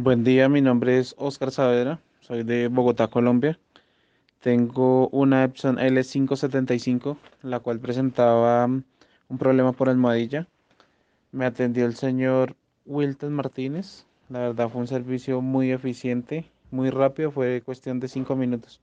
Buen día, mi nombre es Oscar Saavedra, soy de Bogotá, Colombia. Tengo una Epson L575, la cual presentaba mm, un problema por almohadilla. Me atendió el señor Wilton Martínez. La verdad fue un servicio muy eficiente, muy rápido, fue cuestión de cinco minutos.